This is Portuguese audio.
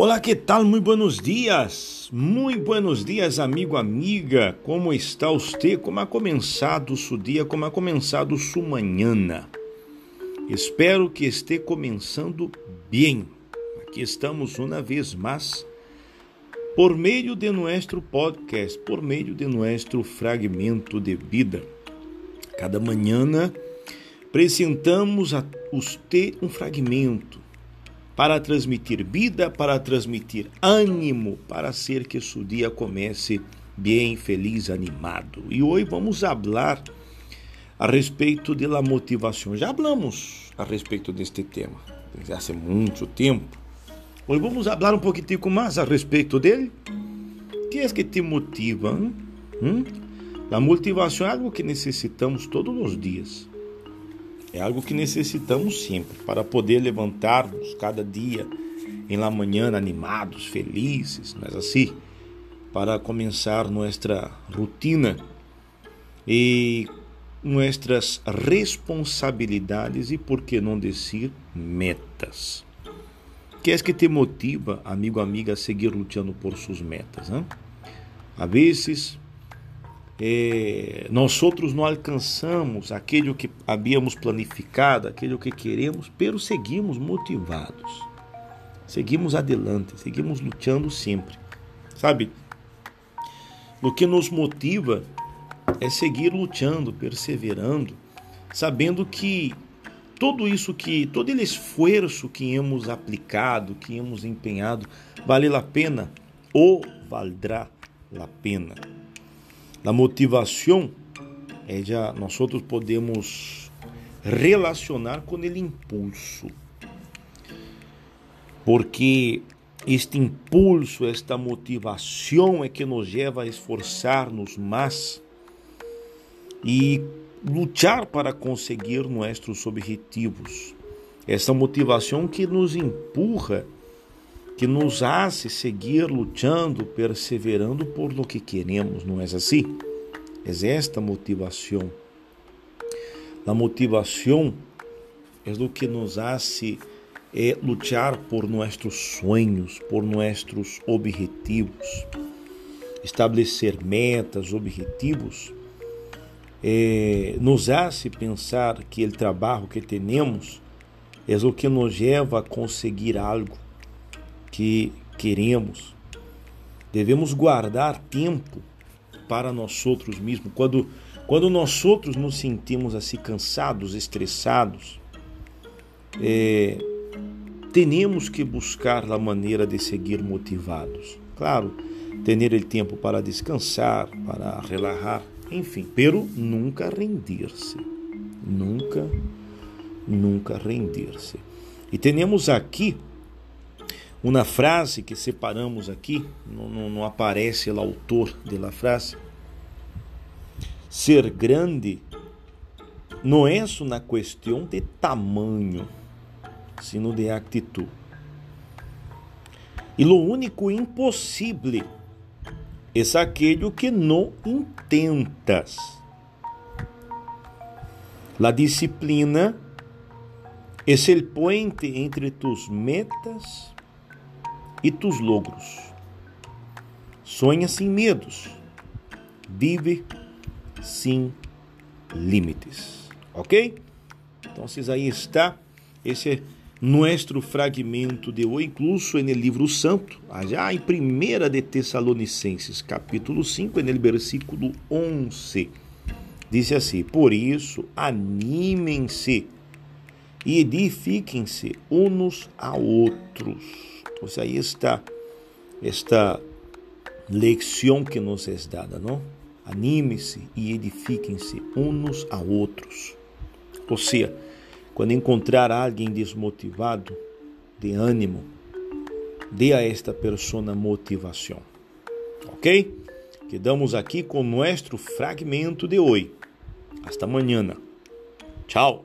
Olá, que tal? Muito buenos dias. Muito buenos dias, amigo, amiga. Como está você? Como ha começado o seu dia? Como ha começado sua manhã? Espero que esteja começando bem. Aqui estamos uma vez mais por meio de nosso podcast, por meio de nosso fragmento de vida. Cada manhã apresentamos a você um fragmento para transmitir vida, para transmitir ânimo, para ser que seu dia comece bem, feliz, animado. E hoje vamos falar a respeito da motivação. Já falamos a respeito deste tema, há muito tempo. Hoje vamos falar um pouquinho mais a respeito dele. O que é que te motiva? Hum? hum? A motivação é algo que necessitamos todos os dias. É algo que necessitamos sempre para poder levantarmos cada dia em la manhã animados, felizes, não é assim? Para começar nossa rotina e nossas responsabilidades e, por que não dizer, metas. Que é que te motiva, amigo, amiga, a seguir lutando por suas metas? Às vezes é, nós outros não alcançamos aquilo que havíamos planificado, aquilo que queremos, pero seguimos motivados. Seguimos adelante, seguimos lutando sempre. Sabe? O que nos motiva é seguir lutando, perseverando, sabendo que tudo isso que, todo ele esforço que hemos aplicado, que hemos empenhado, vale a pena ou valdrá a pena. A motivação é nós outros podemos relacionar com ele impulso. Porque este impulso, esta motivação é que nos leva a esforçar-nos mais e lutar para conseguir nossos objetivos. Essa motivação que nos empurra, que nos hace seguir lutando, perseverando por lo que queremos, não é assim? É esta motivação. A motivação é o que nos hace é lutar por nossos sonhos, por nossos objetivos, estabelecer metas, objetivos eh, nos hace pensar que o trabalho que temos é o que nos leva a conseguir algo que queremos. Devemos guardar tempo para nós outros mesmos. Quando, quando nós outros nos sentimos assim cansados, estressados, é, temos que buscar a maneira de seguir motivados. Claro, ter o tempo para descansar, para relaxar, enfim, pero nunca render-se. Nunca, nunca render-se. E temos aqui uma frase que separamos aqui, não, não, não aparece o autor da frase. Ser grande não é só na questão de tamanho, sino de atitude. E o único impossível es aquello que no intentas. La disciplina es el puente entre tus metas e tus logros. Sonha sem medos. Vive sem limites. Ok? Então, aí está. Esse é nuestro fragmento de hoje, incluso el livro santo, já em primeira de Tessalonicenses, capítulo 5, en el versículo 11. Diz assim: Por isso, animem-se e edifiquem-se uns a outros. Então, aí está esta lição que nos é dada, não? Animem-se e edifiquem-se uns a outros. Ou seja, quando encontrar alguém desmotivado, de ânimo, dê a esta pessoa motivação. Ok? Quedamos aqui com nosso fragmento de hoje. Hasta amanhã. Tchau.